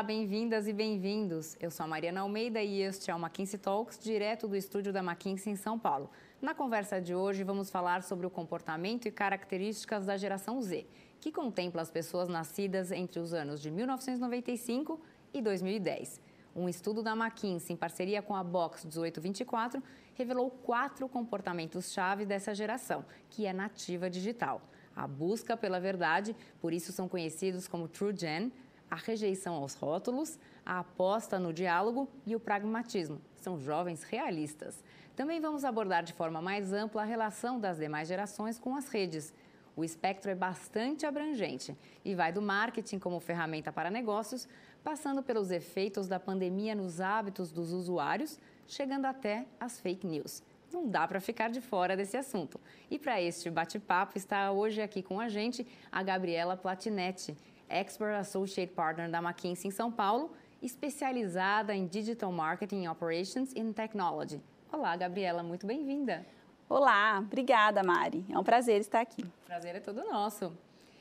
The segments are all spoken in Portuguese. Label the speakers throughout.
Speaker 1: Olá, bem-vindas e bem-vindos. Eu sou a Mariana Almeida e este é o McKinsey Talks, direto do estúdio da McKinsey em São Paulo. Na conversa de hoje, vamos falar sobre o comportamento e características da geração Z, que contempla as pessoas nascidas entre os anos de 1995 e 2010. Um estudo da McKinsey, em parceria com a Box 1824, revelou quatro comportamentos-chave dessa geração, que é nativa digital. A busca pela verdade, por isso são conhecidos como True Gen, a rejeição aos rótulos, a aposta no diálogo e o pragmatismo. São jovens realistas. Também vamos abordar de forma mais ampla a relação das demais gerações com as redes. O espectro é bastante abrangente e vai do marketing como ferramenta para negócios, passando pelos efeitos da pandemia nos hábitos dos usuários, chegando até as fake news. Não dá para ficar de fora desse assunto. E para este bate-papo está hoje aqui com a gente a Gabriela Platinetti, Expert Associate Partner da McKinsey em São Paulo, especializada em Digital Marketing Operations and Technology. Olá, Gabriela, muito bem-vinda.
Speaker 2: Olá, obrigada, Mari. É um prazer estar aqui. O
Speaker 1: prazer é todo nosso.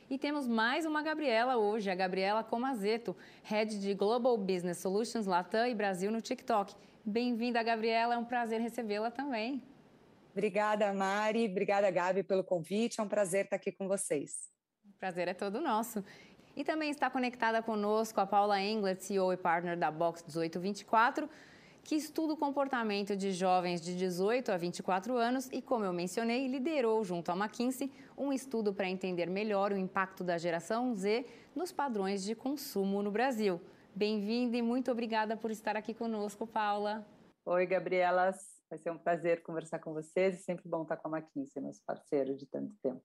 Speaker 1: E temos mais uma Gabriela hoje, a Gabriela Comazeto, Head de Global Business Solutions Latam e Brasil no TikTok. Bem-vinda, Gabriela, é um prazer recebê-la também.
Speaker 3: Obrigada, Mari. Obrigada, Gabi, pelo convite. É um prazer estar aqui com vocês.
Speaker 1: O prazer é todo nosso. E também está conectada conosco a Paula Engler, CEO e partner da Box 1824, que estuda o comportamento de jovens de 18 a 24 anos e, como eu mencionei, liderou junto à McKinsey um estudo para entender melhor o impacto da geração Z nos padrões de consumo no Brasil. Bem-vinda e muito obrigada por estar aqui conosco, Paula.
Speaker 3: Oi, Gabriela. Vai ser um prazer conversar com vocês e sempre bom estar com a McKinsey, nosso parceiro de tanto tempo.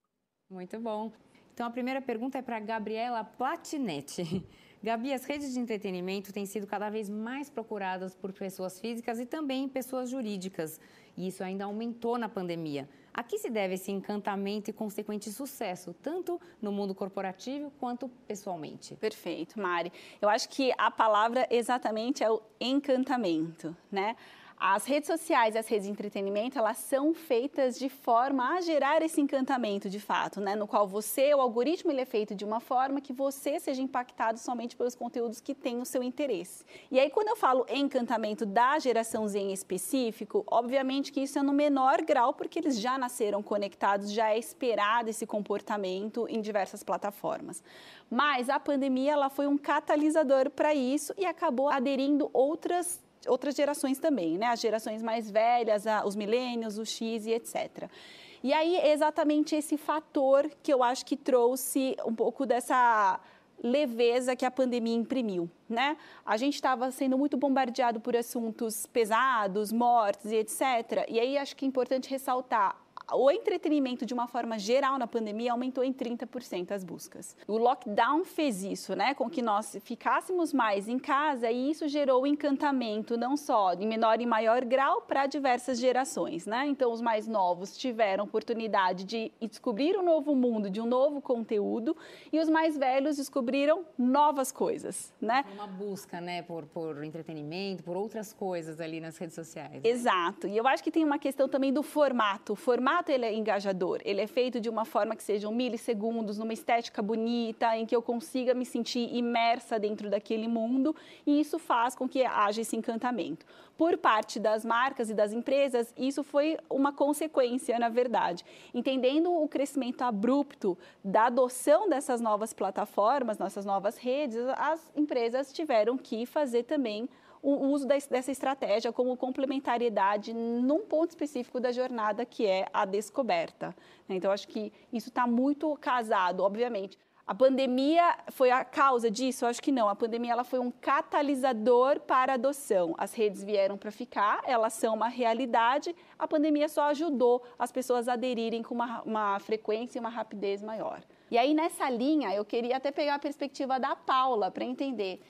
Speaker 1: Muito bom. Então, a primeira pergunta é para Gabriela Platinetti. Gabi, as redes de entretenimento têm sido cada vez mais procuradas por pessoas físicas e também pessoas jurídicas. E isso ainda aumentou na pandemia. A que se deve esse encantamento e consequente sucesso, tanto no mundo corporativo quanto pessoalmente?
Speaker 2: Perfeito, Mari. Eu acho que a palavra exatamente é o encantamento, né? As redes sociais e as redes de entretenimento, elas são feitas de forma a gerar esse encantamento, de fato, né? No qual você, o algoritmo, ele é feito de uma forma que você seja impactado somente pelos conteúdos que têm o seu interesse. E aí, quando eu falo encantamento da geração Z em específico, obviamente que isso é no menor grau, porque eles já nasceram conectados, já é esperado esse comportamento em diversas plataformas. Mas a pandemia, ela foi um catalisador para isso e acabou aderindo outras outras gerações também, né? As gerações mais velhas, os milênios, o X e etc. E aí, exatamente esse fator que eu acho que trouxe um pouco dessa leveza que a pandemia imprimiu, né? A gente estava sendo muito bombardeado por assuntos pesados, mortes e etc. E aí acho que é importante ressaltar o entretenimento, de uma forma geral, na pandemia, aumentou em 30% as buscas. O lockdown fez isso, né, com que nós ficássemos mais em casa e isso gerou encantamento, não só em menor e maior grau, para diversas gerações, né? Então, os mais novos tiveram oportunidade de descobrir um novo mundo, de um novo conteúdo, e os mais velhos descobriram novas coisas, né?
Speaker 1: Uma busca, né, por, por entretenimento, por outras coisas ali nas redes sociais. Né?
Speaker 2: Exato. E eu acho que tem uma questão também do formato. O formato formato ele é engajador, ele é feito de uma forma que sejam milissegundos, numa estética bonita, em que eu consiga me sentir imersa dentro daquele mundo, e isso faz com que haja esse encantamento. Por parte das marcas e das empresas, isso foi uma consequência, na verdade. Entendendo o crescimento abrupto da adoção dessas novas plataformas, nossas novas redes, as empresas tiveram que fazer também o uso dessa estratégia como complementariedade num ponto específico da jornada, que é a descoberta. Então, acho que isso está muito casado, obviamente. A pandemia foi a causa disso? Eu acho que não. A pandemia ela foi um catalisador para a adoção. As redes vieram para ficar, elas são uma realidade. A pandemia só ajudou as pessoas a aderirem com uma, uma frequência e uma rapidez maior. E aí, nessa linha, eu queria até pegar a perspectiva da Paula para entender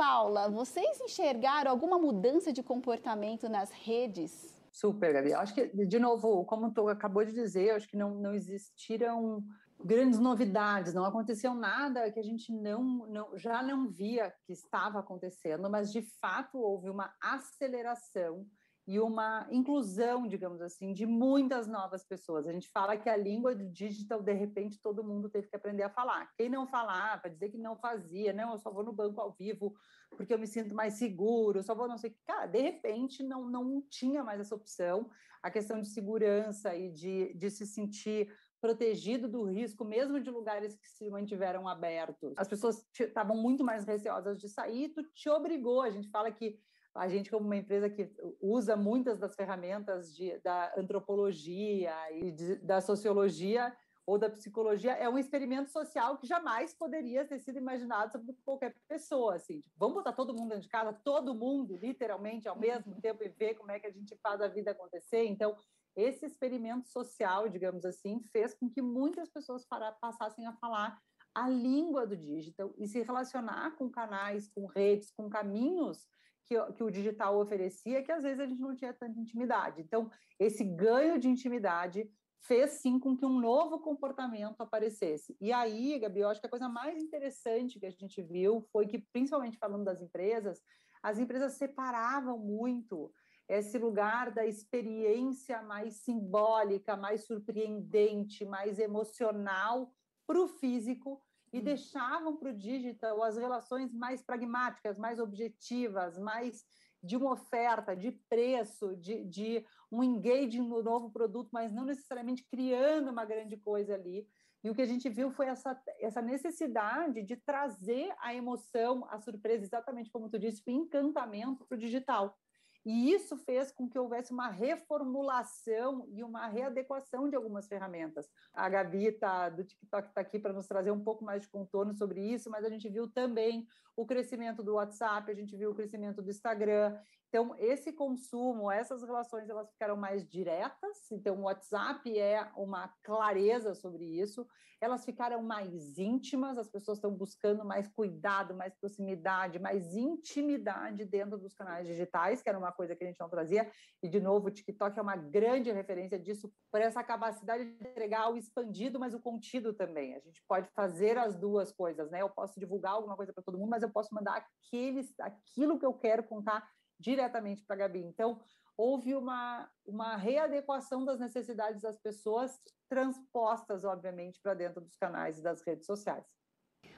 Speaker 2: Paula, vocês enxergaram alguma mudança de comportamento nas redes?
Speaker 3: Super, Gabi. Acho que, de novo, como tu acabou de dizer, acho que não, não existiram grandes novidades, não aconteceu nada que a gente não, não, já não via que estava acontecendo, mas de fato houve uma aceleração e uma inclusão, digamos assim, de muitas novas pessoas. A gente fala que a língua do digital, de repente, todo mundo teve que aprender a falar. Quem não falava, dizer que não fazia, não, eu só vou no banco ao vivo porque eu me sinto mais seguro, só vou não sei o que. Cara, de repente, não, não tinha mais essa opção. A questão de segurança e de, de se sentir protegido do risco, mesmo de lugares que se mantiveram abertos. As pessoas estavam muito mais receosas de sair, tu te obrigou. A gente fala que a gente, como uma empresa que usa muitas das ferramentas de, da antropologia e de, da sociologia ou da psicologia, é um experimento social que jamais poderia ter sido imaginado por qualquer pessoa. Assim. Tipo, vamos botar todo mundo dentro de casa, todo mundo, literalmente, ao mesmo tempo, e ver como é que a gente faz a vida acontecer. Então, esse experimento social, digamos assim, fez com que muitas pessoas para, passassem a falar a língua do digital e se relacionar com canais, com redes, com caminhos que, que o digital oferecia, que às vezes a gente não tinha tanta intimidade. Então, esse ganho de intimidade fez sim com que um novo comportamento aparecesse. E aí, Gabi, eu acho que a coisa mais interessante que a gente viu foi que, principalmente falando das empresas, as empresas separavam muito esse lugar da experiência mais simbólica, mais surpreendente, mais emocional para o físico e hum. deixavam para o digital as relações mais pragmáticas, mais objetivas, mais de uma oferta, de preço, de, de um engaging no novo produto, mas não necessariamente criando uma grande coisa ali. E o que a gente viu foi essa, essa necessidade de trazer a emoção, a surpresa, exatamente como tu disse, o encantamento para o digital. E isso fez com que houvesse uma reformulação e uma readequação de algumas ferramentas. A Gabi tá, do TikTok está aqui para nos trazer um pouco mais de contorno sobre isso, mas a gente viu também o crescimento do WhatsApp, a gente viu o crescimento do Instagram. Então, esse consumo, essas relações, elas ficaram mais diretas. Então, o WhatsApp é uma clareza sobre isso. Elas ficaram mais íntimas, as pessoas estão buscando mais cuidado, mais proximidade, mais intimidade dentro dos canais digitais, que era uma coisa que a gente não trazia. E, de novo, o TikTok é uma grande referência disso, por essa capacidade de entregar o expandido, mas o contido também. A gente pode fazer as duas coisas, né? Eu posso divulgar alguma coisa para todo mundo, mas eu posso mandar aqueles, aquilo que eu quero contar diretamente para a Gabi. Então, houve uma, uma readequação das necessidades das pessoas, transpostas, obviamente, para dentro dos canais e das redes sociais.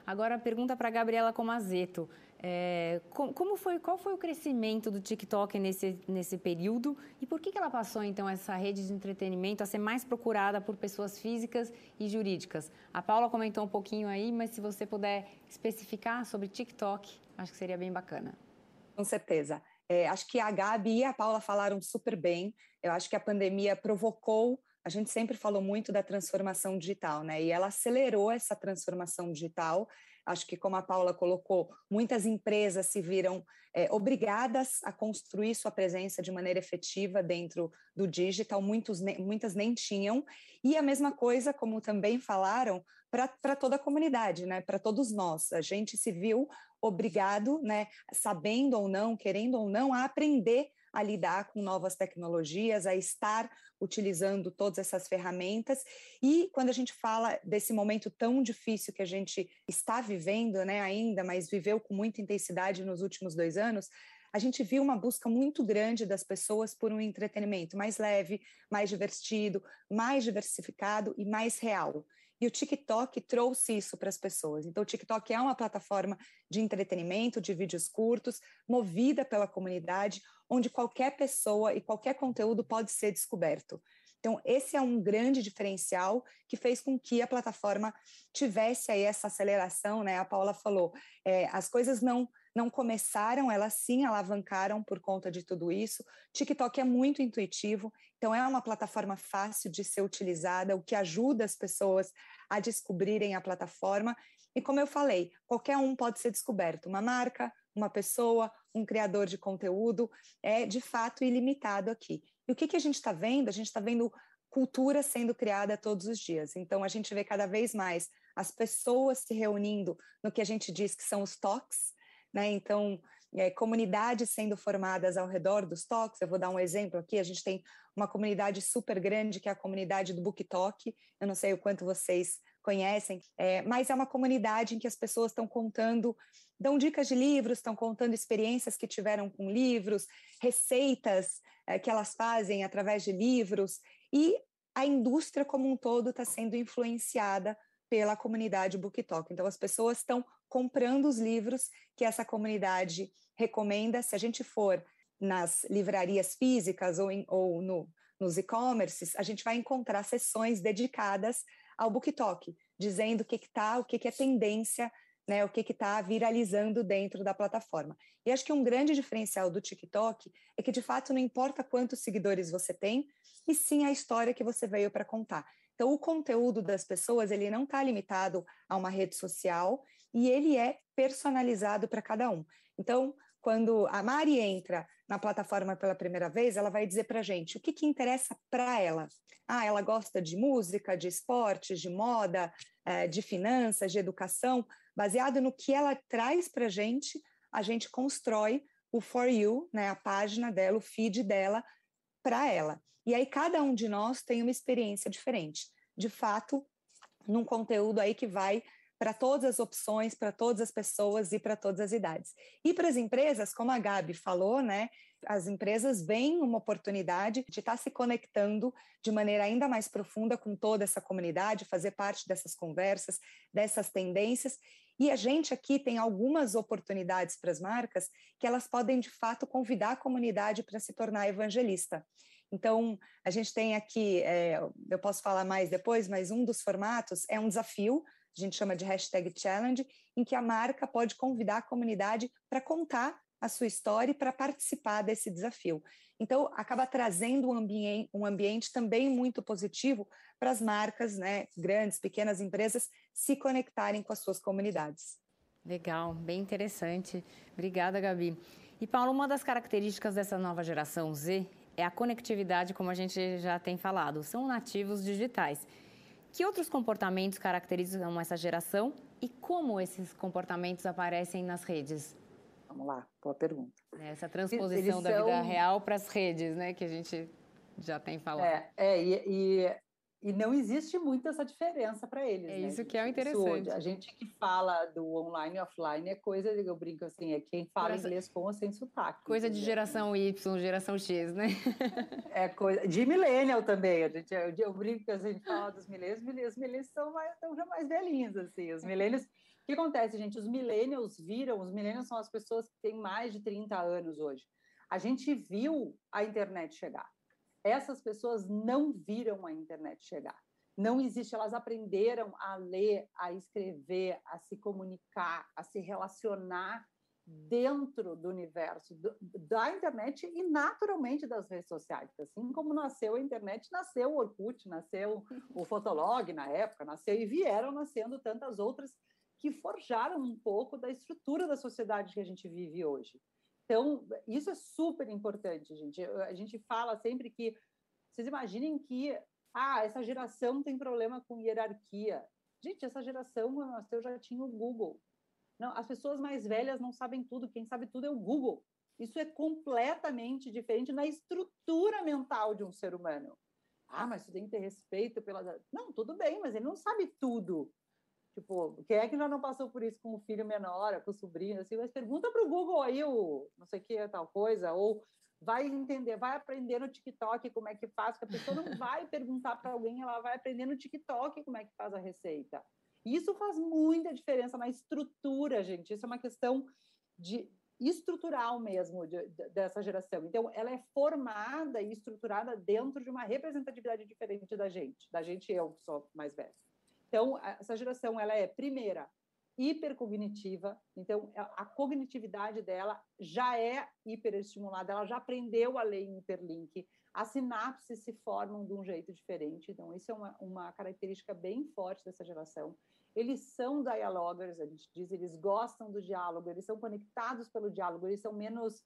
Speaker 1: Agora, pergunta para a Gabriela Comazeto. É, como foi, qual foi o crescimento do TikTok nesse, nesse período e por que, que ela passou, então, essa rede de entretenimento a ser mais procurada por pessoas físicas e jurídicas? A Paula comentou um pouquinho aí, mas se você puder especificar sobre TikTok, acho que seria bem bacana.
Speaker 4: Com certeza. É, acho que a Gabi e a Paula falaram super bem. Eu acho que a pandemia provocou. A gente sempre falou muito da transformação digital, né? E ela acelerou essa transformação digital. Acho que, como a Paula colocou, muitas empresas se viram é, obrigadas a construir sua presença de maneira efetiva dentro do digital, muitos, muitas nem tinham. E a mesma coisa, como também falaram, para toda a comunidade, né? para todos nós. A gente se viu obrigado, né, sabendo ou não, querendo ou não, a aprender a lidar com novas tecnologias, a estar utilizando todas essas ferramentas. E quando a gente fala desse momento tão difícil que a gente está vivendo, né, ainda, mas viveu com muita intensidade nos últimos dois anos, a gente viu uma busca muito grande das pessoas por um entretenimento mais leve, mais divertido, mais diversificado e mais real. E o TikTok trouxe isso para as pessoas. Então, o TikTok é uma plataforma de entretenimento, de vídeos curtos, movida pela comunidade, onde qualquer pessoa e qualquer conteúdo pode ser descoberto. Então, esse é um grande diferencial que fez com que a plataforma tivesse aí essa aceleração, né? A Paula falou, é, as coisas não não começaram, elas sim alavancaram por conta de tudo isso. TikTok é muito intuitivo, então é uma plataforma fácil de ser utilizada, o que ajuda as pessoas a descobrirem a plataforma. E como eu falei, qualquer um pode ser descoberto, uma marca, uma pessoa, um criador de conteúdo, é de fato ilimitado aqui. E o que, que a gente está vendo? A gente está vendo cultura sendo criada todos os dias. Então, a gente vê cada vez mais as pessoas se reunindo no que a gente diz que são os talks, né? Então, é, comunidades sendo formadas ao redor dos talks. Eu vou dar um exemplo aqui. A gente tem uma comunidade super grande que é a comunidade do Book Talk. Eu não sei o quanto vocês conhecem, é, mas é uma comunidade em que as pessoas estão contando, dão dicas de livros, estão contando experiências que tiveram com livros, receitas é, que elas fazem através de livros e a indústria como um todo está sendo influenciada pela comunidade BookTok. Então, as pessoas estão comprando os livros que essa comunidade recomenda. Se a gente for nas livrarias físicas ou, em, ou no, nos e-commerces, a gente vai encontrar sessões dedicadas ao BookTok, dizendo o que está, o que, que é tendência, né, o que está viralizando dentro da plataforma. E acho que um grande diferencial do TikTok é que, de fato, não importa quantos seguidores você tem, e sim a história que você veio para contar. Então, o conteúdo das pessoas, ele não está limitado a uma rede social e ele é personalizado para cada um. Então, quando a Mari entra na plataforma pela primeira vez, ela vai dizer para a gente o que, que interessa para ela. Ah, ela gosta de música, de esportes, de moda, eh, de finanças, de educação. Baseado no que ela traz para a gente, a gente constrói o For You, né, a página dela, o feed dela, para ela. E aí cada um de nós tem uma experiência diferente. De fato, num conteúdo aí que vai para todas as opções, para todas as pessoas e para todas as idades. E para as empresas, como a Gabi falou, né, as empresas veem uma oportunidade de estar tá se conectando de maneira ainda mais profunda com toda essa comunidade, fazer parte dessas conversas, dessas tendências. E a gente aqui tem algumas oportunidades para as marcas que elas podem, de fato, convidar a comunidade para se tornar evangelista. Então, a gente tem aqui, é, eu posso falar mais depois, mas um dos formatos é um desafio a gente chama de hashtag challenge, em que a marca pode convidar a comunidade para contar a sua história para participar desse desafio. Então, acaba trazendo um ambiente, um ambiente também muito positivo para as marcas, né, grandes, pequenas empresas, se conectarem com as suas comunidades.
Speaker 1: Legal, bem interessante. Obrigada, Gabi. E, Paulo, uma das características dessa nova geração Z é a conectividade, como a gente já tem falado. São nativos digitais. Que outros comportamentos caracterizam essa geração e como esses comportamentos aparecem nas redes?
Speaker 3: Vamos lá, boa pergunta.
Speaker 1: É, essa transposição da vida real para as redes, né, que a gente já tem falado.
Speaker 3: É, é e, e e não existe muito essa diferença para eles.
Speaker 1: É
Speaker 3: né,
Speaker 1: isso que é o interessante.
Speaker 3: Isso, a gente que fala do online e offline é coisa, eu brinco assim, é quem fala inglês com ou sem sotaque.
Speaker 1: Coisa de geração Y, geração X, né?
Speaker 3: É coisa de millennial também. A gente, eu, eu brinco que a gente fala dos millennials, os millennials são, mais, são já mais velhinhos, assim. Os millennials. O que acontece, gente? Os millennials viram, os millennials são as pessoas que têm mais de 30 anos hoje. A gente viu a internet chegar essas pessoas não viram a internet chegar. Não existe, elas aprenderam a ler, a escrever, a se comunicar, a se relacionar dentro do universo do, da internet e naturalmente das redes sociais. Assim como nasceu a internet, nasceu o Orkut, nasceu o Fotolog na época, nasceu e vieram nascendo tantas outras que forjaram um pouco da estrutura da sociedade que a gente vive hoje. Então, isso é super importante, gente. A gente fala sempre que vocês imaginem que ah, essa geração tem problema com hierarquia. Gente, essa geração, quando nasceu, já tinha o Google. Não, as pessoas mais velhas não sabem tudo, quem sabe tudo é o Google. Isso é completamente diferente na estrutura mental de um ser humano. Ah, mas você tem que ter respeito pela. Não, tudo bem, mas ele não sabe tudo. Tipo, quem é que já não passou por isso com o filho menor, com o sobrinho, assim, mas pergunta para o Google aí o não sei o que, tal coisa, ou vai entender, vai aprender no TikTok como é que faz, que a pessoa não vai perguntar para alguém, ela vai aprender no TikTok como é que faz a receita. Isso faz muita diferença na estrutura, gente. Isso é uma questão de estrutural mesmo de, de, dessa geração. Então, ela é formada e estruturada dentro de uma representatividade diferente da gente, da gente eu que sou mais velha. Então, essa geração, ela é, primeira, hipercognitiva, então a cognitividade dela já é hiperestimulada, ela já aprendeu a ler em hiperlink, as sinapses se formam de um jeito diferente, então isso é uma, uma característica bem forte dessa geração. Eles são dialogers, a gente diz, eles gostam do diálogo, eles são conectados pelo diálogo, eles são menos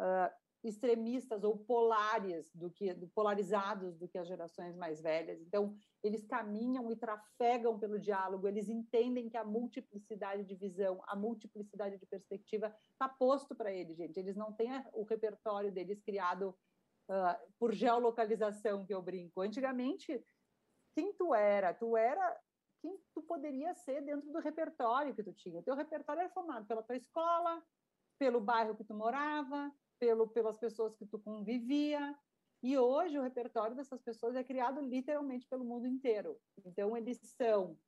Speaker 3: uh, extremistas ou polares do que polarizados do que as gerações mais velhas. Então, eles caminham e trafegam pelo diálogo, eles entendem que a multiplicidade de visão, a multiplicidade de perspectiva está posto para eles, gente. Eles não têm o repertório deles criado uh, por geolocalização, que eu brinco. Antigamente, quem tu era? Tu era quem tu poderia ser dentro do repertório que tu tinha. O teu repertório era formado pela tua escola, pelo bairro que tu morava, pelo, pelas pessoas que tu convivia. E hoje o repertório dessas pessoas é criado literalmente pelo mundo inteiro. Então, eles são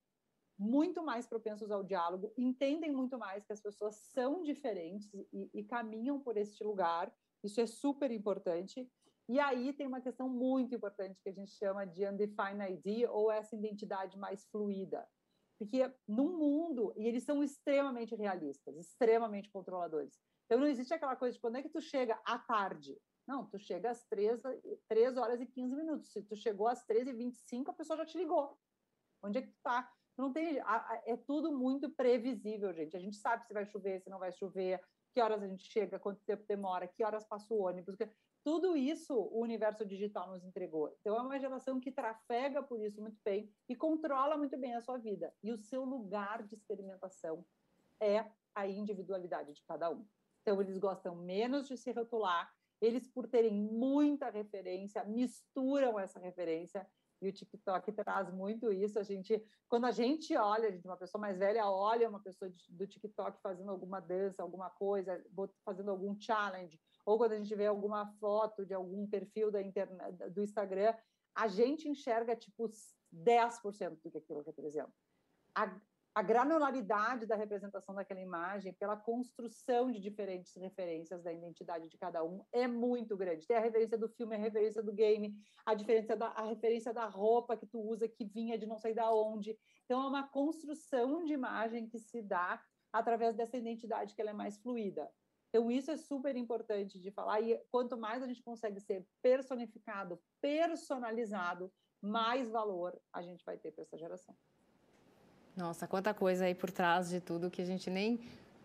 Speaker 3: muito mais propensos ao diálogo, entendem muito mais que as pessoas são diferentes e, e caminham por este lugar. Isso é super importante. E aí tem uma questão muito importante que a gente chama de undefined ID ou essa identidade mais fluida. Porque no mundo, e eles são extremamente realistas, extremamente controladores. Então não existe aquela coisa de quando é que tu chega à tarde. Não, tu chega às 3, 3 horas e 15 minutos. Se tu chegou às 13 e 25, a pessoa já te ligou. Onde é que tu tá? Não tem, é tudo muito previsível, gente. A gente sabe se vai chover, se não vai chover, que horas a gente chega, quanto tempo demora, que horas passa o ônibus. Tudo isso o universo digital nos entregou. Então, é uma geração que trafega por isso muito bem e controla muito bem a sua vida. E o seu lugar de experimentação é a individualidade de cada um. Então, eles gostam menos de se rotular, eles, por terem muita referência, misturam essa referência. E o TikTok traz muito isso. A gente, quando a gente olha, a gente, uma pessoa mais velha olha uma pessoa do TikTok fazendo alguma dança, alguma coisa, fazendo algum challenge, ou quando a gente vê alguma foto de algum perfil da internet, do Instagram, a gente enxerga tipo 10% do que aquilo representa. A, a granularidade da representação daquela imagem, pela construção de diferentes referências da identidade de cada um, é muito grande. Tem a referência do filme, a referência do game, a diferença da a referência da roupa que tu usa, que vinha de não sei da onde. Então, é uma construção de imagem que se dá através dessa identidade que ela é mais fluida. Então, isso é super importante de falar. E quanto mais a gente consegue ser personificado, personalizado, mais valor a gente vai ter para essa geração.
Speaker 1: Nossa, quanta coisa aí por trás de tudo que a gente nem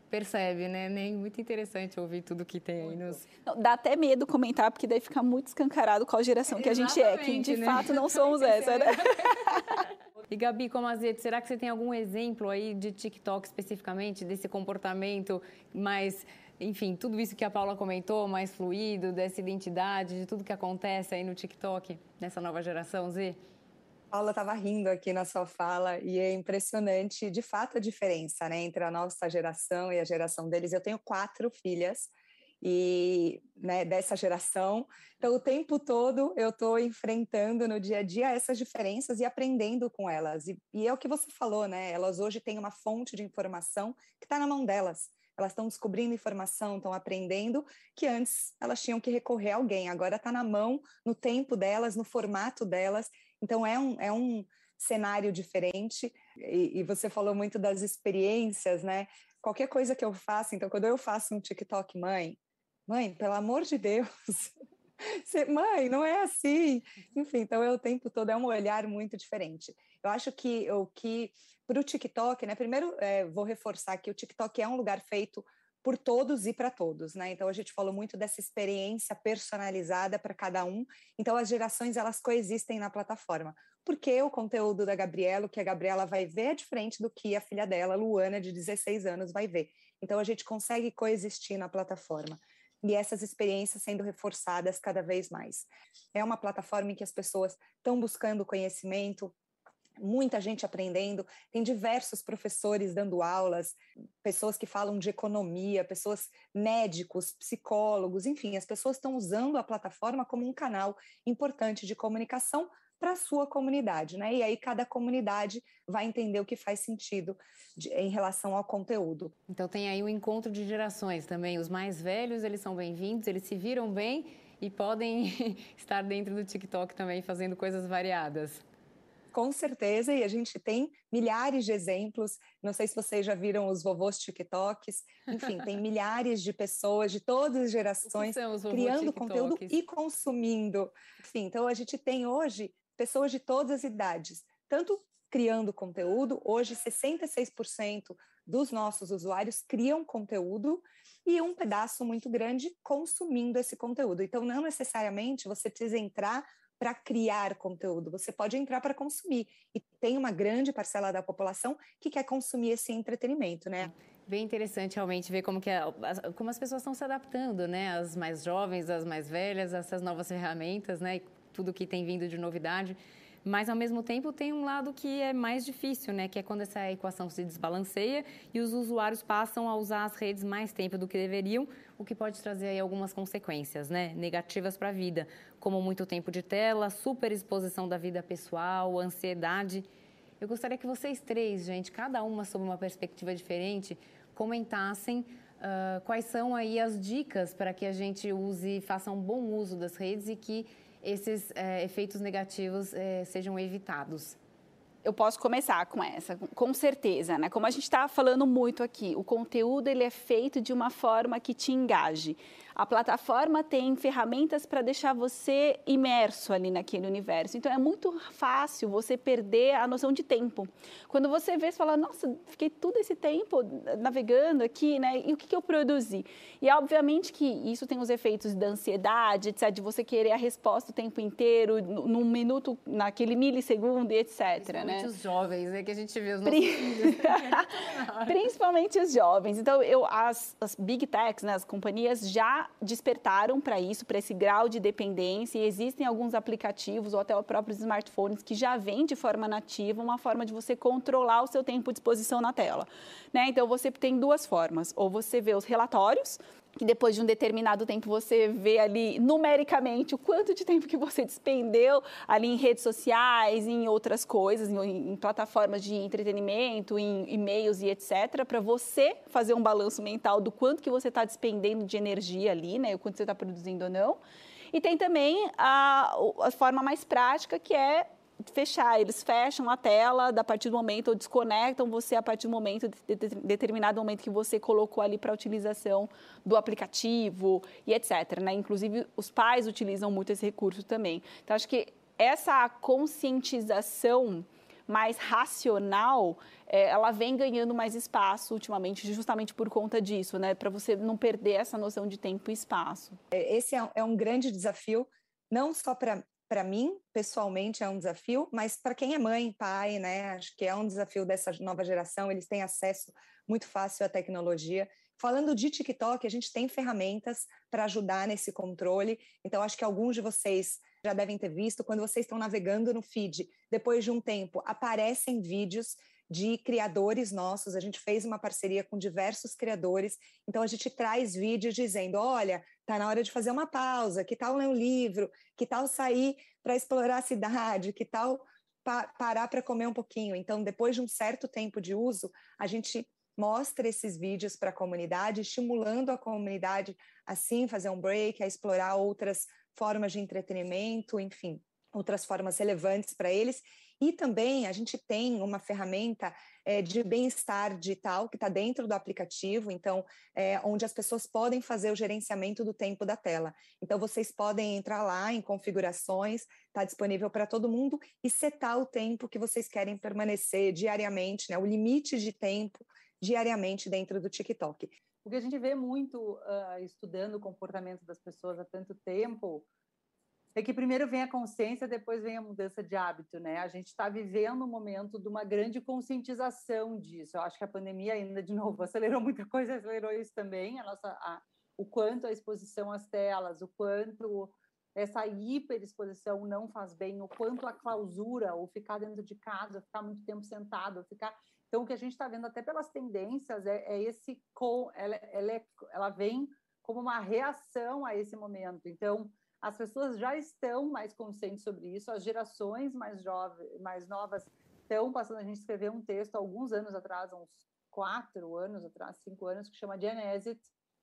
Speaker 1: percebe, né? Nem muito interessante ouvir tudo que tem aí nos.
Speaker 2: Não, dá até medo comentar, porque daí fica muito escancarado qual geração que a gente é, que de né? fato não somos essa, né?
Speaker 1: E Gabi, como Azete, será que você tem algum exemplo aí de TikTok especificamente, desse comportamento mais enfim, tudo isso que a Paula comentou, mais fluido, dessa identidade, de tudo que acontece aí no TikTok, nessa nova geração Z?
Speaker 4: Paula estava rindo aqui na sua fala e é impressionante, de fato, a diferença né, entre a nossa geração e a geração deles. Eu tenho quatro filhas e né, dessa geração, então o tempo todo eu estou enfrentando no dia a dia essas diferenças e aprendendo com elas. E, e é o que você falou, né? Elas hoje têm uma fonte de informação que está na mão delas elas estão descobrindo informação, estão aprendendo, que antes elas tinham que recorrer a alguém, agora está na mão, no tempo delas, no formato delas, então é um, é um cenário diferente, e, e você falou muito das experiências, né? Qualquer coisa que eu faça, então quando eu faço um TikTok, mãe, mãe, pelo amor de Deus, você, mãe, não é assim. Enfim, então é o tempo todo é um olhar muito diferente. Eu acho que o que para o TikTok, né? Primeiro, é, vou reforçar que o TikTok é um lugar feito por todos e para todos, né? Então a gente falou muito dessa experiência personalizada para cada um. Então as gerações elas coexistem na plataforma. Porque o conteúdo da Gabriela, o que a Gabriela vai ver é diferente do que a filha dela, Luana, de 16 anos, vai ver. Então a gente consegue coexistir na plataforma e essas experiências sendo reforçadas cada vez mais. É uma plataforma em que as pessoas estão buscando conhecimento, muita gente aprendendo, tem diversos professores dando aulas, pessoas que falam de economia, pessoas médicos, psicólogos, enfim, as pessoas estão usando a plataforma como um canal importante de comunicação para a sua comunidade, né? E aí cada comunidade vai entender o que faz sentido de, em relação ao conteúdo.
Speaker 1: Então tem aí o um encontro de gerações também. Os mais velhos, eles são bem-vindos, eles se viram bem e podem estar dentro do TikTok também fazendo coisas variadas.
Speaker 4: Com certeza, e a gente tem milhares de exemplos. Não sei se vocês já viram os vovôs TikToks. Enfim, tem milhares de pessoas de todas as gerações criando conteúdo e consumindo. Enfim, então a gente tem hoje pessoas de todas as idades, tanto criando conteúdo, hoje 66% dos nossos usuários criam conteúdo e um pedaço muito grande consumindo esse conteúdo. Então, não necessariamente você precisa entrar para criar conteúdo, você pode entrar para consumir. E tem uma grande parcela da população que quer consumir esse entretenimento, né?
Speaker 1: Bem interessante realmente ver como, que é, como as pessoas estão se adaptando, né? As mais jovens, as mais velhas, essas novas ferramentas, né? E tudo que tem vindo de novidade. Mas, ao mesmo tempo, tem um lado que é mais difícil, né? Que é quando essa equação se desbalanceia e os usuários passam a usar as redes mais tempo do que deveriam, o que pode trazer algumas consequências, né, negativas para a vida, como muito tempo de tela, superexposição da vida pessoal, ansiedade. Eu gostaria que vocês três, gente, cada uma sob uma perspectiva diferente, comentassem uh, quais são aí as dicas para que a gente use, faça um bom uso das redes e que esses uh, efeitos negativos uh, sejam evitados
Speaker 2: eu posso começar com essa, com certeza, né? Como a gente está falando muito aqui, o conteúdo ele é feito de uma forma que te engaje. A plataforma tem ferramentas para deixar você imerso ali naquele universo. Então é muito fácil você perder a noção de tempo. Quando você vê, você fala, nossa, fiquei todo esse tempo navegando aqui, né? E o que, que eu produzi? E obviamente que isso tem os efeitos da ansiedade, etc., de você querer a resposta o tempo inteiro, num minuto, naquele milissegundo e etc.
Speaker 1: Principalmente
Speaker 2: né?
Speaker 1: os jovens, é que a gente vê os nossos filhos.
Speaker 2: Principalmente os jovens. Então, eu, as, as big techs, né, as companhias já despertaram para isso, para esse grau de dependência, e existem alguns aplicativos ou até os próprios smartphones que já vêm de forma nativa uma forma de você controlar o seu tempo de exposição na tela. Né? Então, você tem duas formas, ou você vê os relatórios, que depois de um determinado tempo você vê ali numericamente o quanto de tempo que você despendeu ali em redes sociais, em outras coisas, em, em plataformas de entretenimento, em e-mails e etc, para você fazer um balanço mental do quanto que você está despendendo de energia ali, né, o quanto você está produzindo ou não. E tem também a, a forma mais prática que é fechar, eles fecham a tela a partir do momento, ou desconectam você a partir do momento, de, de, de determinado momento que você colocou ali para utilização do aplicativo e etc. Né? Inclusive, os pais utilizam muito esse recurso também. Então, acho que essa conscientização mais racional, é, ela vem ganhando mais espaço ultimamente, justamente por conta disso, né? Para você não perder essa noção de tempo e espaço.
Speaker 4: É, esse é, é um grande desafio, não só para para mim, pessoalmente, é um desafio, mas para quem é mãe, pai, né, acho que é um desafio dessa nova geração, eles têm acesso muito fácil à tecnologia. Falando de TikTok, a gente tem ferramentas para ajudar nesse controle, então acho que alguns de vocês já devem ter visto, quando vocês estão navegando no feed, depois de um tempo, aparecem vídeos de criadores nossos. A gente fez uma parceria com diversos criadores, então a gente traz vídeos dizendo: olha, tá na hora de fazer uma pausa, que tal ler um livro, que tal sair para explorar a cidade, que tal pa parar para comer um pouquinho. Então, depois de um certo tempo de uso, a gente mostra esses vídeos para a comunidade, estimulando a comunidade assim fazer um break, a explorar outras formas de entretenimento, enfim, outras formas relevantes para eles e também a gente tem uma ferramenta é, de bem-estar digital que está dentro do aplicativo, então, é, onde as pessoas podem fazer o gerenciamento do tempo da tela. Então, vocês podem entrar lá em configurações, está disponível para todo mundo, e setar o tempo que vocês querem permanecer diariamente, né, o limite de tempo diariamente dentro do TikTok.
Speaker 3: O que a gente vê muito uh, estudando o comportamento das pessoas há tanto tempo é que primeiro vem a consciência, depois vem a mudança de hábito, né? A gente está vivendo um momento de uma grande conscientização disso. Eu acho que a pandemia ainda, de novo, acelerou muita coisa, acelerou isso também, a nossa, a, o quanto a exposição às telas, o quanto essa hiperexposição não faz bem, o quanto a clausura, ou ficar dentro de casa, ficar muito tempo sentado, ficar... Então, o que a gente está vendo até pelas tendências é, é esse... Ela, ela, é, ela vem como uma reação a esse momento. Então, as pessoas já estão mais conscientes sobre isso, as gerações mais jovens, mais novas estão passando. A gente escreveu um texto alguns anos atrás, uns quatro anos atrás, cinco anos, que chama Genesis,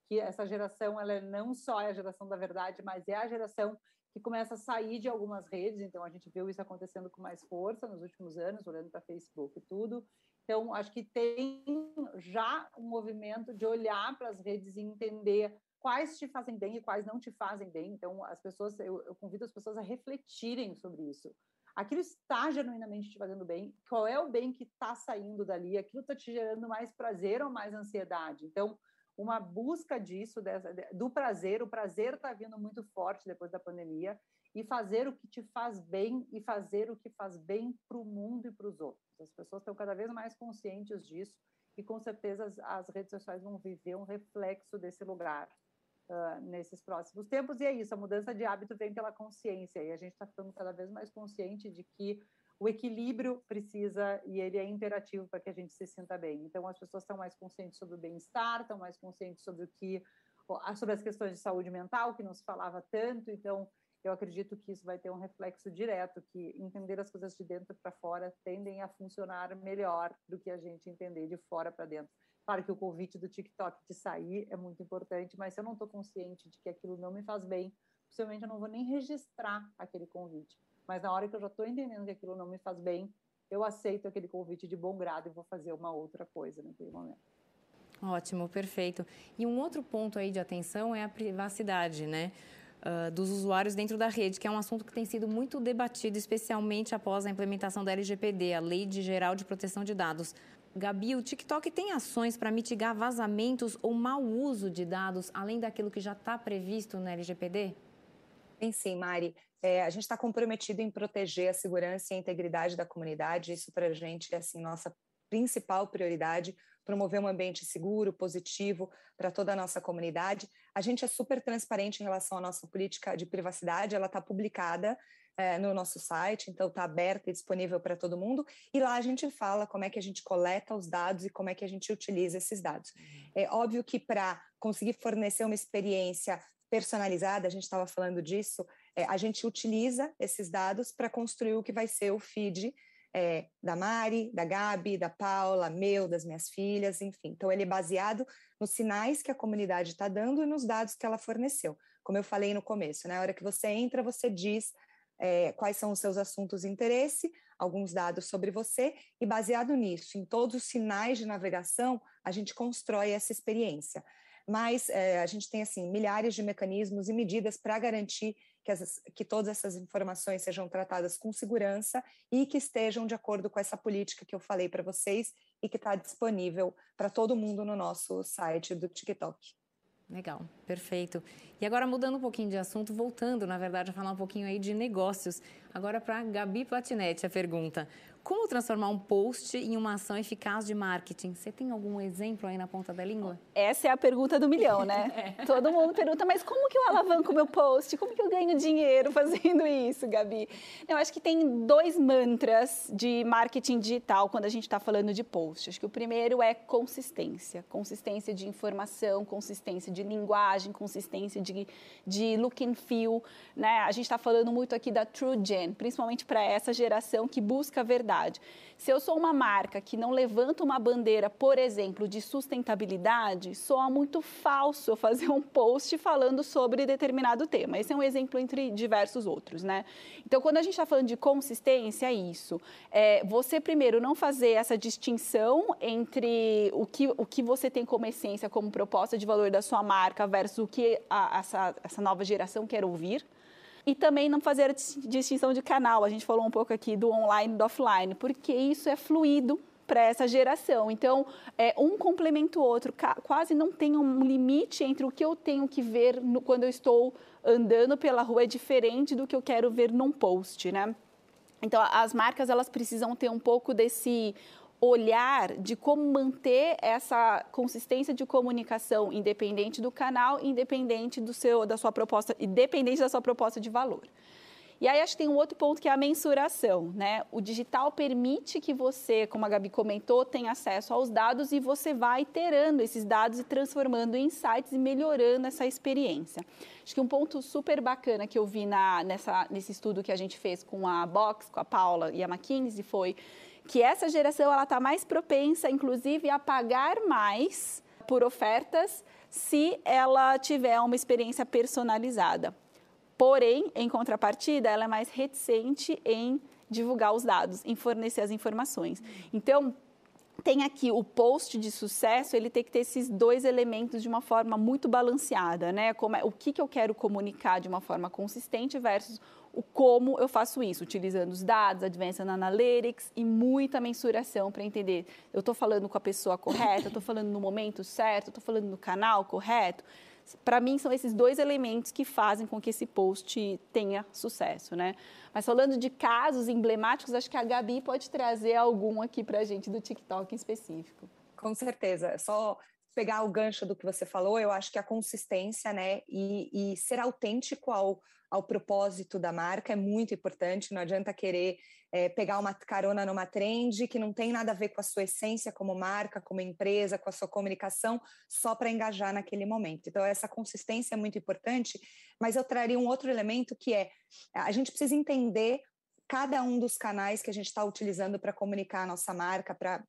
Speaker 3: que essa geração ela é não só é a geração da verdade, mas é a geração que começa a sair de algumas redes. Então a gente viu isso acontecendo com mais força nos últimos anos, olhando para Facebook e tudo. Então acho que tem já um movimento de olhar para as redes e entender quais te fazem bem e quais não te fazem bem. Então, as pessoas, eu, eu convido as pessoas a refletirem sobre isso. Aquilo está genuinamente te fazendo bem? Qual é o bem que está saindo dali? Aquilo está te gerando mais prazer ou mais ansiedade? Então, uma busca disso, dessa, do prazer, o prazer está vindo muito forte depois da pandemia, e fazer o que te faz bem e fazer o que faz bem para o mundo e para os outros. As pessoas estão cada vez mais conscientes disso, e com certeza as, as redes sociais vão viver um reflexo desse lugar uh, nesses próximos tempos. E é isso, a mudança de hábito vem pela consciência. E a gente está ficando cada vez mais consciente de que o equilíbrio precisa e ele é imperativo para que a gente se sinta bem. Então, as pessoas estão mais conscientes sobre o bem-estar, estão mais conscientes sobre o que sobre as questões de saúde mental, que não se falava tanto, então eu acredito que isso vai ter um reflexo direto, que entender as coisas de dentro para fora tendem a funcionar melhor do que a gente entender de fora para dentro. Claro que o convite do TikTok de sair é muito importante, mas se eu não estou consciente de que aquilo não me faz bem, possivelmente eu não vou nem registrar aquele convite. Mas na hora que eu já estou entendendo que aquilo não me faz bem, eu aceito aquele convite de bom grado e vou fazer uma outra coisa naquele momento.
Speaker 1: Ótimo, perfeito. E um outro ponto aí de atenção é a privacidade, né? Uh, dos usuários dentro da rede, que é um assunto que tem sido muito debatido, especialmente após a implementação da LGPD, a Lei de Geral de Proteção de Dados. Gabi, o TikTok tem ações para mitigar vazamentos ou mau uso de dados, além daquilo que já está previsto na LGPD?
Speaker 4: Tem sim, Mari. É, a gente está comprometido em proteger a segurança e a integridade da comunidade. Isso para a gente é assim, nossa principal prioridade promover um ambiente seguro, positivo para toda a nossa comunidade. A gente é super transparente em relação à nossa política de privacidade, ela está publicada é, no nosso site, então está aberta e disponível para todo mundo. E lá a gente fala como é que a gente coleta os dados e como é que a gente utiliza esses dados. Uhum. É óbvio que para conseguir fornecer uma experiência personalizada, a gente estava falando disso, é, a gente utiliza esses dados para construir o que vai ser o feed é, da Mari, da Gabi, da Paula, meu, das minhas filhas, enfim. Então, ele é baseado nos sinais que a comunidade está dando e nos dados que ela forneceu. Como eu falei no começo, né? Na hora que você entra, você diz é, quais são os seus assuntos de interesse, alguns dados sobre você, e baseado nisso, em todos os sinais de navegação, a gente constrói essa experiência. Mas é, a gente tem assim milhares de mecanismos e medidas para garantir que, as, que todas essas informações sejam tratadas com segurança e que estejam de acordo com essa política que eu falei para vocês e que está disponível para todo mundo no nosso site do TikTok.
Speaker 1: Legal, perfeito. E agora mudando um pouquinho de assunto, voltando, na verdade, a falar um pouquinho aí de negócios. Agora para Gabi Platinetti a pergunta. Como transformar um post em uma ação eficaz de marketing? Você tem algum exemplo aí na ponta da língua?
Speaker 2: Essa é a pergunta do milhão, né? é. Todo mundo pergunta, mas como que eu alavanco meu post? Como que eu ganho dinheiro fazendo isso, Gabi? Eu acho que tem dois mantras de marketing digital quando a gente está falando de post. Acho que o primeiro é consistência. Consistência de informação, consistência de linguagem, consistência de, de look and feel. Né? A gente está falando muito aqui da True Gen, principalmente para essa geração que busca a verdade sustentabilidade. Se eu sou uma marca que não levanta uma bandeira, por exemplo, de sustentabilidade, soa muito falso eu fazer um post falando sobre determinado tema. Esse é um exemplo entre diversos outros, né? Então, quando a gente está falando de consistência, é isso. É você, primeiro, não fazer essa distinção entre o que, o que você tem como essência, como proposta de valor da sua marca versus o que a, essa, essa nova geração quer ouvir e também não fazer a distinção de canal. A gente falou um pouco aqui do online e do offline, porque isso é fluido para essa geração. Então, é, um complementa o outro, quase não tem um limite entre o que eu tenho que ver no, quando eu estou andando pela rua, é diferente do que eu quero ver num post, né? Então, as marcas elas precisam ter um pouco desse olhar de como manter essa consistência de comunicação independente do canal, independente do seu, da sua proposta, independente da sua proposta de valor. E aí acho que tem um outro ponto que é a mensuração, né? O digital permite que você, como a Gabi comentou, tenha acesso aos dados e você vai iterando esses dados e transformando em insights e melhorando essa experiência. Acho que um ponto super bacana que eu vi na, nessa, nesse estudo que a gente fez com a Box, com a Paula e a McKinsey foi que essa geração ela está mais propensa, inclusive, a pagar mais por ofertas se ela tiver uma experiência personalizada. Porém, em contrapartida, ela é mais reticente em divulgar os dados, em fornecer as informações. Então, tem aqui o post de sucesso, ele tem que ter esses dois elementos de uma forma muito balanceada, né? Como é, o que, que eu quero comunicar de uma forma consistente versus o como eu faço isso, utilizando os dados, Advanced Analytics e muita mensuração para entender, eu estou falando com a pessoa correta, estou falando no momento certo, estou falando no canal correto. Para mim, são esses dois elementos que fazem com que esse post tenha sucesso, né? Mas falando de casos emblemáticos, acho que a Gabi pode trazer algum aqui para a gente do TikTok em específico.
Speaker 4: Com certeza. Só pegar o gancho do que você falou, eu acho que a consistência, né, e, e ser autêntico ao, ao propósito da marca é muito importante. Não adianta querer é, pegar uma carona numa trend que não tem nada a ver com a sua essência como marca, como empresa, com a sua comunicação, só para engajar naquele momento. Então, essa consistência é muito importante, mas eu traria um outro elemento que é a gente precisa entender cada um dos canais que a gente está utilizando para comunicar a nossa marca, para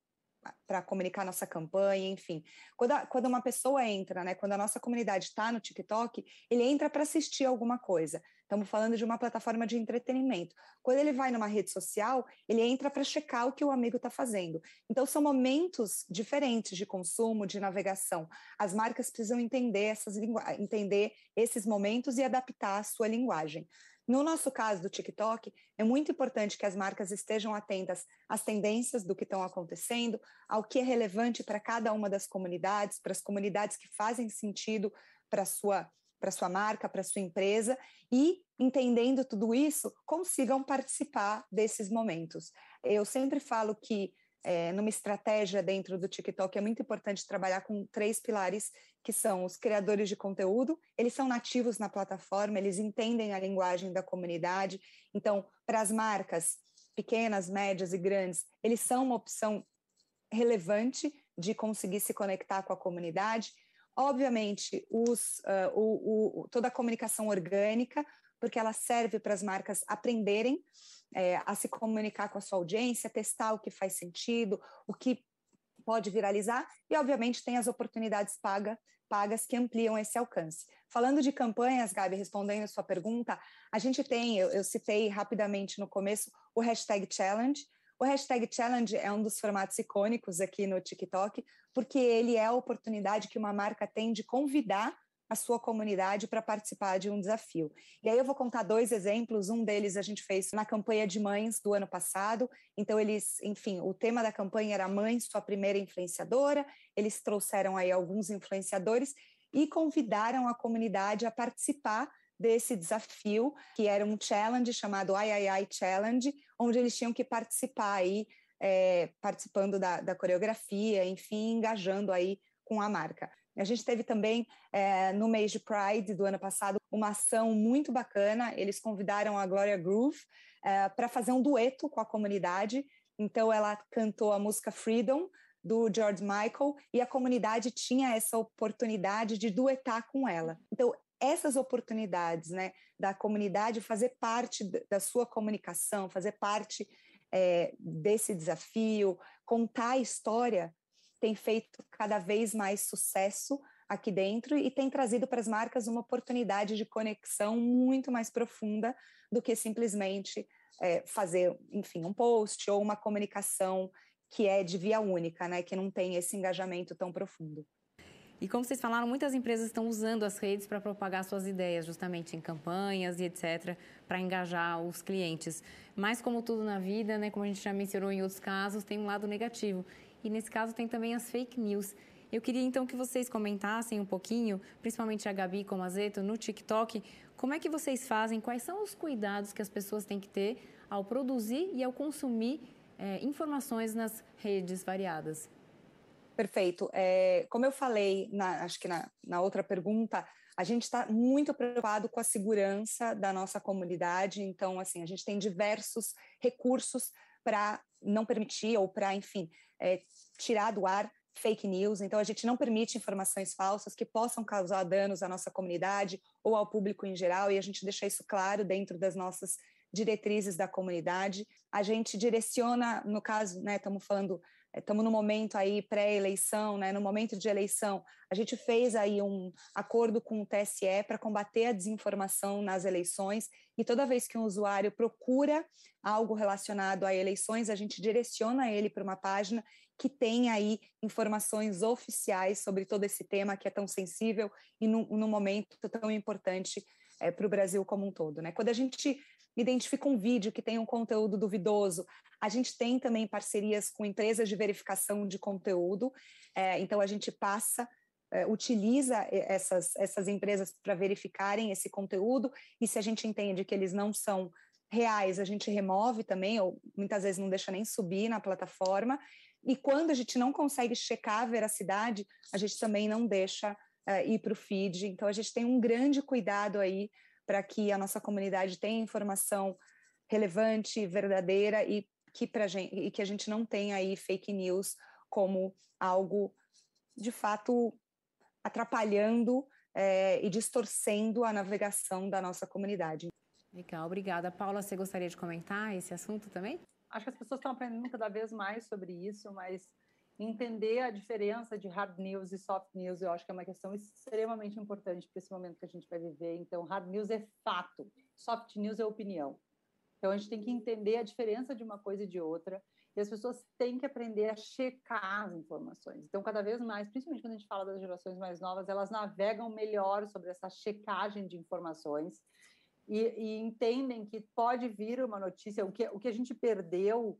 Speaker 4: para comunicar nossa campanha, enfim. Quando, a, quando uma pessoa entra, né, quando a nossa comunidade está no TikTok, ele entra para assistir alguma coisa. Estamos falando de uma plataforma de entretenimento. Quando ele vai numa rede social, ele entra para checar o que o amigo está fazendo. Então, são momentos diferentes de consumo, de navegação. As marcas precisam entender, essas entender esses momentos e adaptar a sua linguagem. No nosso caso do TikTok, é muito importante que as marcas estejam atentas às tendências do que estão acontecendo, ao que é relevante para cada uma das comunidades, para as comunidades que fazem sentido para a sua para sua marca, para sua empresa e entendendo tudo isso, consigam participar desses momentos. Eu sempre falo que é, numa estratégia dentro do TikTok é muito importante trabalhar com três pilares que são os criadores de conteúdo, eles são nativos na plataforma, eles entendem a linguagem da comunidade. Então, para as marcas pequenas, médias e grandes, eles são uma opção relevante de conseguir se conectar com a comunidade. Obviamente, os, uh, o, o, toda a comunicação orgânica, porque ela serve para as marcas aprenderem é, a se comunicar com a sua audiência, testar o que faz sentido, o que pode viralizar, e obviamente tem as oportunidades paga, pagas que ampliam esse alcance. Falando de campanhas, Gabi, respondendo a sua pergunta, a gente tem, eu, eu citei rapidamente no começo, o hashtag challenge. O hashtag challenge é um dos formatos icônicos aqui no TikTok, porque ele é a oportunidade que uma marca tem de convidar a sua comunidade para participar de um desafio. E aí eu vou contar dois exemplos. Um deles a gente fez na campanha de mães do ano passado. Então eles, enfim, o tema da campanha era mãe, sua primeira influenciadora. Eles trouxeram aí alguns influenciadores e convidaram a comunidade a participar desse desafio, que era um challenge chamado Ai Ai Ai Challenge, onde eles tinham que participar aí, é, participando da, da coreografia, enfim, engajando aí com a marca. A gente teve também, é, no mês de Pride do ano passado, uma ação muito bacana. Eles convidaram a Gloria Groove é, para fazer um dueto com a comunidade. Então, ela cantou a música Freedom, do George Michael, e a comunidade tinha essa oportunidade de duetar com ela. Então, essas oportunidades né, da comunidade fazer parte da sua comunicação, fazer parte é, desse desafio, contar a história tem feito cada vez mais sucesso aqui dentro e tem trazido para as marcas uma oportunidade de conexão muito mais profunda do que simplesmente é, fazer, enfim, um post ou uma comunicação que é de via única, né, que não tem esse engajamento tão profundo.
Speaker 1: E como vocês falaram, muitas empresas estão usando as redes para propagar suas ideias, justamente em campanhas e etc., para engajar os clientes. Mas como tudo na vida, né, como a gente já mencionou em outros casos, tem um lado negativo e nesse caso tem também as fake news. Eu queria então que vocês comentassem um pouquinho, principalmente a Gabi com Azeto, no TikTok, como é que vocês fazem, quais são os cuidados que as pessoas têm que ter ao produzir e ao consumir é, informações nas redes variadas.
Speaker 4: Perfeito. É, como eu falei, na, acho que na, na outra pergunta, a gente está muito preocupado com a segurança da nossa comunidade, então, assim, a gente tem diversos recursos para não permitir ou para, enfim, é, tirar do ar fake news. Então, a gente não permite informações falsas que possam causar danos à nossa comunidade ou ao público em geral, e a gente deixa isso claro dentro das nossas diretrizes da comunidade. A gente direciona, no caso, né, estamos falando estamos no momento aí pré-eleição, né? No momento de eleição, a gente fez aí um acordo com o TSE para combater a desinformação nas eleições e toda vez que um usuário procura algo relacionado a eleições, a gente direciona ele para uma página que tem aí informações oficiais sobre todo esse tema que é tão sensível e num, num momento tão importante é, para o Brasil como um todo, né? Quando a gente identifica um vídeo que tem um conteúdo duvidoso. A gente tem também parcerias com empresas de verificação de conteúdo, é, então a gente passa é, utiliza essas, essas empresas para verificarem esse conteúdo, e se a gente entende que eles não são reais, a gente remove também, ou muitas vezes não deixa nem subir na plataforma. e quando a gente não consegue checar a veracidade, a gente também não deixa uh, ir para o feed. Então, a gente tem um grande cuidado aí para que a nossa comunidade tenha informação relevante, verdadeira e que, pra gente, e que a gente não tenha aí fake news como algo de fato atrapalhando é, e distorcendo a navegação da nossa comunidade.
Speaker 1: Legal, obrigada. Paula, você gostaria de comentar esse assunto também?
Speaker 3: Acho que as pessoas estão aprendendo cada vez mais sobre isso, mas entender a diferença de hard news e soft news, eu acho que é uma questão extremamente importante para esse momento que a gente vai viver. Então, hard news é fato, soft news é opinião. Então, a gente tem que entender a diferença de uma coisa e de outra, e as pessoas têm que aprender a checar as informações. Então, cada vez mais, principalmente quando a gente fala das gerações mais novas, elas navegam melhor sobre essa checagem de informações e, e entendem que pode vir uma notícia, o que, o que a gente perdeu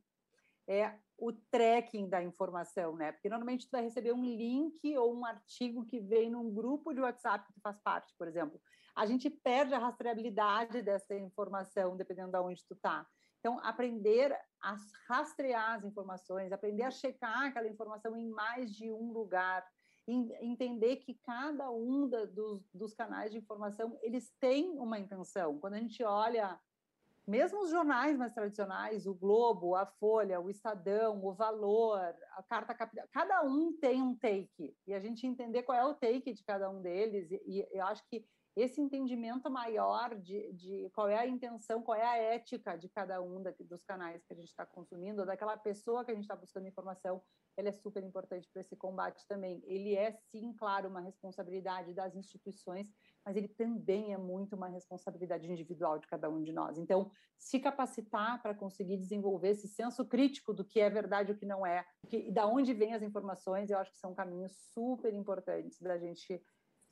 Speaker 3: é o tracking da informação, né? Porque normalmente tu vai receber um link ou um artigo que vem num grupo de WhatsApp que tu faz parte, por exemplo. A gente perde a rastreabilidade dessa informação, dependendo de onde tu tá. Então, aprender a rastrear as informações, aprender a checar aquela informação em mais de um lugar, entender que cada um da, dos, dos canais de informação, eles têm uma intenção. Quando a gente olha mesmo os jornais mais tradicionais, o Globo, a Folha, o Estadão, o Valor, a Carta Capital, cada um tem um take. E a gente entender qual é o take de cada um deles, e, e eu acho que esse entendimento maior de, de, qual é a intenção, qual é a ética de cada um da, dos canais que a gente está consumindo, daquela pessoa que a gente está buscando informação, ele é super importante para esse combate também. Ele é, sim, claro, uma responsabilidade das instituições, mas ele também é muito uma responsabilidade individual de cada um de nós. Então, se capacitar para conseguir desenvolver esse senso crítico do que é verdade e o que não é, e da onde vêm as informações, eu acho que são caminhos super importantes da gente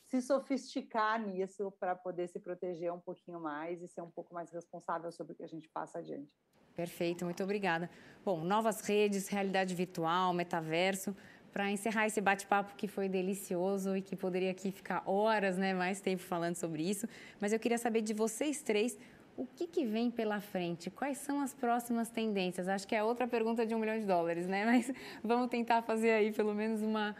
Speaker 3: se sofisticar nisso para poder se proteger um pouquinho mais e ser um pouco mais responsável sobre o que a gente passa adiante.
Speaker 1: Perfeito, muito obrigada. Bom, novas redes, realidade virtual, metaverso. Para encerrar esse bate-papo que foi delicioso e que poderia aqui ficar horas, né, mais tempo falando sobre isso, mas eu queria saber de vocês três o que, que vem pela frente? Quais são as próximas tendências? Acho que é outra pergunta de um milhão de dólares, né? Mas vamos tentar fazer aí pelo menos uma,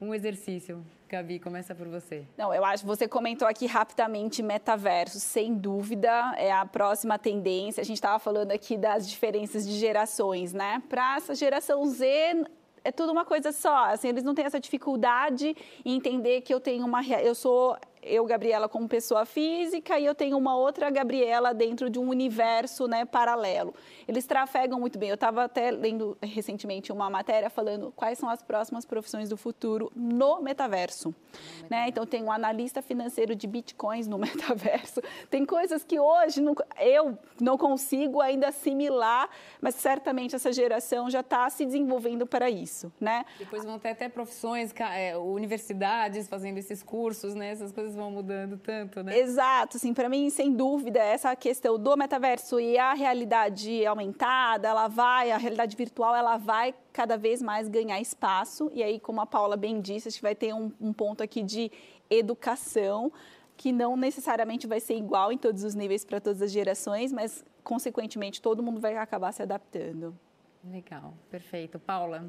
Speaker 1: um exercício. Gabi, começa por você.
Speaker 2: Não, eu acho, você comentou aqui rapidamente metaverso, sem dúvida, é a próxima tendência. A gente estava falando aqui das diferenças de gerações, né? Para essa geração Z, é tudo uma coisa só. Assim, eles não têm essa dificuldade em entender que eu tenho uma eu sou eu, Gabriela, como pessoa física, e eu tenho uma outra Gabriela dentro de um universo né, paralelo. Eles trafegam muito bem. Eu estava até lendo recentemente uma matéria falando quais são as próximas profissões do futuro no metaverso. No né? Então, tem um analista financeiro de bitcoins no metaverso. Tem coisas que hoje não, eu não consigo ainda assimilar, mas certamente essa geração já está se desenvolvendo para isso. Né?
Speaker 1: Depois vão ter até profissões, é, universidades fazendo esses cursos, né? essas coisas coisas vão mudando tanto, né?
Speaker 2: Exato, assim, para mim, sem dúvida, essa questão do metaverso e a realidade aumentada, ela vai, a realidade virtual, ela vai cada vez mais ganhar espaço. E aí, como a Paula bem disse, a gente vai ter um, um ponto aqui de educação que não necessariamente vai ser igual em todos os níveis para todas as gerações, mas consequentemente todo mundo vai acabar se adaptando.
Speaker 1: Legal, perfeito. Paula,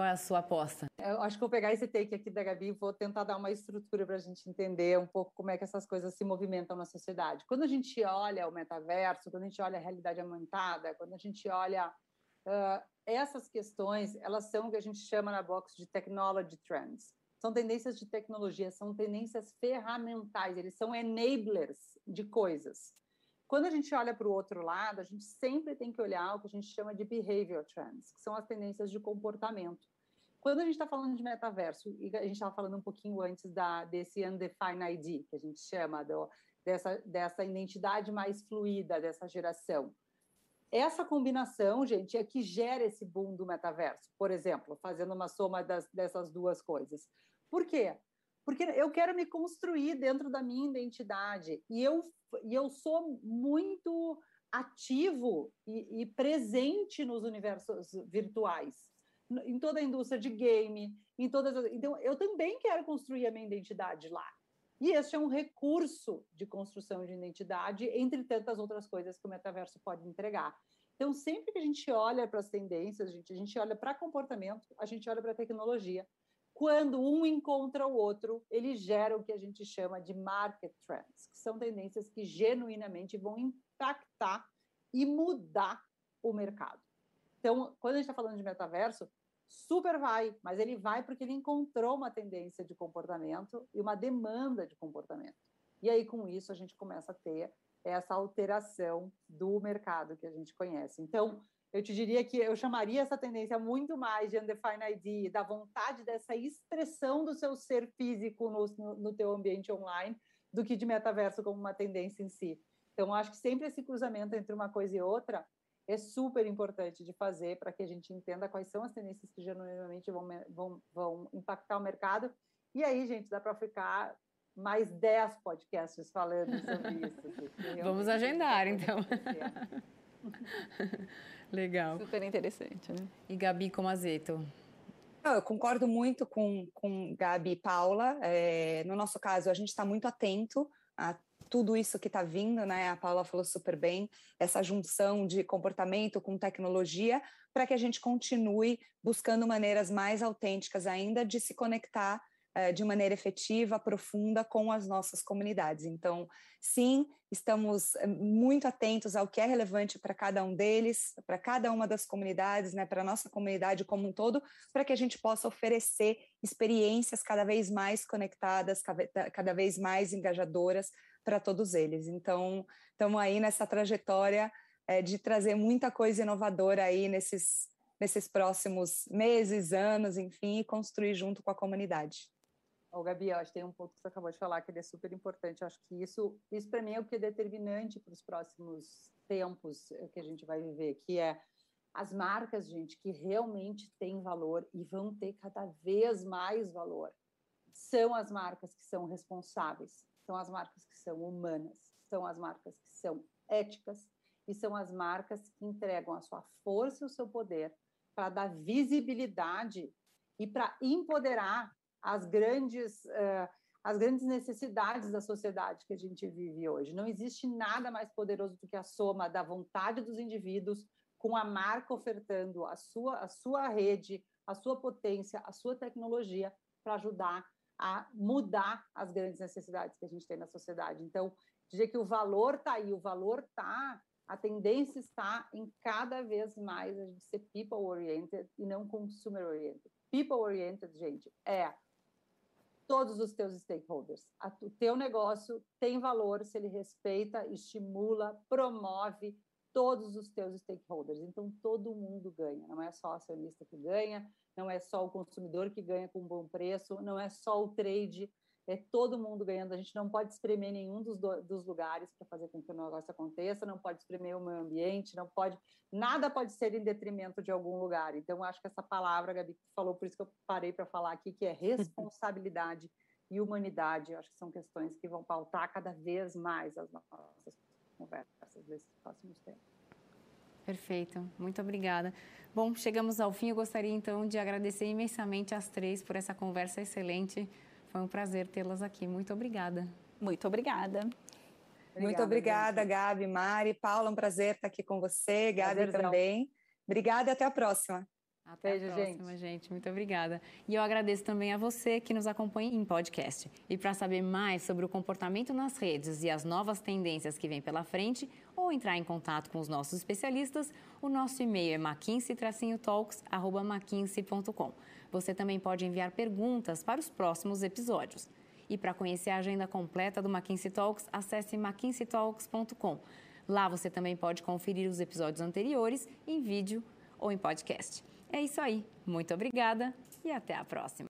Speaker 1: qual é a sua aposta?
Speaker 3: Eu acho que vou pegar esse take aqui da Gabi e vou tentar dar uma estrutura para a gente entender um pouco como é que essas coisas se movimentam na sociedade. Quando a gente olha o metaverso, quando a gente olha a realidade aumentada, quando a gente olha uh, essas questões, elas são o que a gente chama na box de technology trends. São tendências de tecnologia, são tendências ferramentais, eles são enablers de coisas. Quando a gente olha para o outro lado, a gente sempre tem que olhar o que a gente chama de behavior trends, que são as tendências de comportamento. Quando a gente está falando de metaverso, e a gente estava falando um pouquinho antes da, desse undefined ID, que a gente chama do, dessa, dessa identidade mais fluida dessa geração. Essa combinação, gente, é que gera esse boom do metaverso, por exemplo, fazendo uma soma das, dessas duas coisas. Por quê? Porque eu quero me construir dentro da minha identidade e eu, e eu sou muito ativo e, e presente nos universos virtuais em toda a indústria de game, em todas as... Então, eu também quero construir a minha identidade lá. E este é um recurso de construção de identidade, entre tantas outras coisas que o metaverso pode entregar. Então, sempre que a gente olha para as tendências, a gente, a gente olha para comportamento, a gente olha para tecnologia. Quando um encontra o outro, ele gera o que a gente chama de market trends, que são tendências que genuinamente vão impactar e mudar o mercado. Então, quando a gente está falando de metaverso, super vai, mas ele vai porque ele encontrou uma tendência de comportamento e uma demanda de comportamento. E aí, com isso, a gente começa a ter essa alteração do mercado que a gente conhece. Então, eu te diria que eu chamaria essa tendência muito mais de undefined ID, da vontade dessa expressão do seu ser físico no, no, no teu ambiente online, do que de metaverso como uma tendência em si. Então, acho que sempre esse cruzamento entre uma coisa e outra é super importante de fazer para que a gente entenda quais são as tendências que genuinamente vão, vão, vão impactar o mercado. E aí, gente, dá para ficar mais 10 podcasts falando sobre isso.
Speaker 1: Vamos agendar, então. Legal.
Speaker 2: Super interessante, né?
Speaker 1: E Gabi Comazeto?
Speaker 4: Eu concordo muito com, com Gabi e Paula. É, no nosso caso, a gente está muito atento a tudo isso que está vindo, né? A Paula falou super bem, essa junção de comportamento com tecnologia, para que a gente continue buscando maneiras mais autênticas ainda de se conectar eh, de maneira efetiva, profunda com as nossas comunidades. Então, sim, estamos eh, muito atentos ao que é relevante para cada um deles, para cada uma das comunidades, né, para a nossa comunidade como um todo, para que a gente possa oferecer experiências cada vez mais conectadas, cada vez mais engajadoras para todos eles. Então, estamos aí nessa trajetória é, de trazer muita coisa inovadora aí nesses, nesses próximos meses, anos, enfim, e construir junto com a comunidade.
Speaker 3: Ô, Gabi, acho que tem um ponto que você acabou de falar que ele é super importante. Acho que isso, isso para mim é o que é determinante para os próximos tempos que a gente vai viver, que é as marcas, gente, que realmente têm valor e vão ter cada vez mais valor, são as marcas que são responsáveis, são as marcas que são humanas, são as marcas que são éticas e são as marcas que entregam a sua força e o seu poder para dar visibilidade e para empoderar as grandes, uh, as grandes necessidades da sociedade que a gente vive hoje. Não existe nada mais poderoso do que a soma da vontade dos indivíduos com a marca ofertando a sua, a sua rede, a sua potência, a sua tecnologia para ajudar a mudar as grandes necessidades que a gente tem na sociedade. Então, dizer que o valor está aí, o valor está, a tendência está em cada vez mais a gente ser people-oriented e não consumer-oriented. People-oriented, gente, é todos os teus stakeholders. O teu negócio tem valor se ele respeita, estimula, promove todos os teus stakeholders. Então, todo mundo ganha. Não é só o acionista que ganha, não é só o consumidor que ganha com um bom preço, não é só o trade, é todo mundo ganhando. A gente não pode espremer nenhum dos, do, dos lugares para fazer com que o negócio aconteça, não pode espremer o meio ambiente, não pode, nada pode ser em detrimento de algum lugar. Então, acho que essa palavra, Gabi, que falou, por isso que eu parei para falar aqui, que é responsabilidade e humanidade, acho que são questões que vão pautar cada vez mais as nossas conversas nesses próximos tempos.
Speaker 1: Perfeito, muito obrigada. Bom, chegamos ao fim. Eu gostaria então de agradecer imensamente às três por essa conversa excelente. Foi um prazer tê-las aqui. Muito obrigada.
Speaker 2: Muito obrigada.
Speaker 4: obrigada muito obrigada, gente. Gabi, Mari, Paula. Um prazer estar aqui com você, Gabi Prazerzão. também. Obrigada e até a próxima.
Speaker 1: Até Beijo, a próxima, gente. gente. Muito obrigada. E eu agradeço também a você que nos acompanha em podcast. E para saber mais sobre o comportamento nas redes e as novas tendências que vêm pela frente, ou entrar em contato com os nossos especialistas, o nosso e-mail é mckinsey-talks.mckinsey.com. Você também pode enviar perguntas para os próximos episódios. E para conhecer a agenda completa do McKinsey Talks, acesse mckinseytalks.com. Lá você também pode conferir os episódios anteriores em vídeo ou em podcast. É isso aí. Muito obrigada e até a próxima.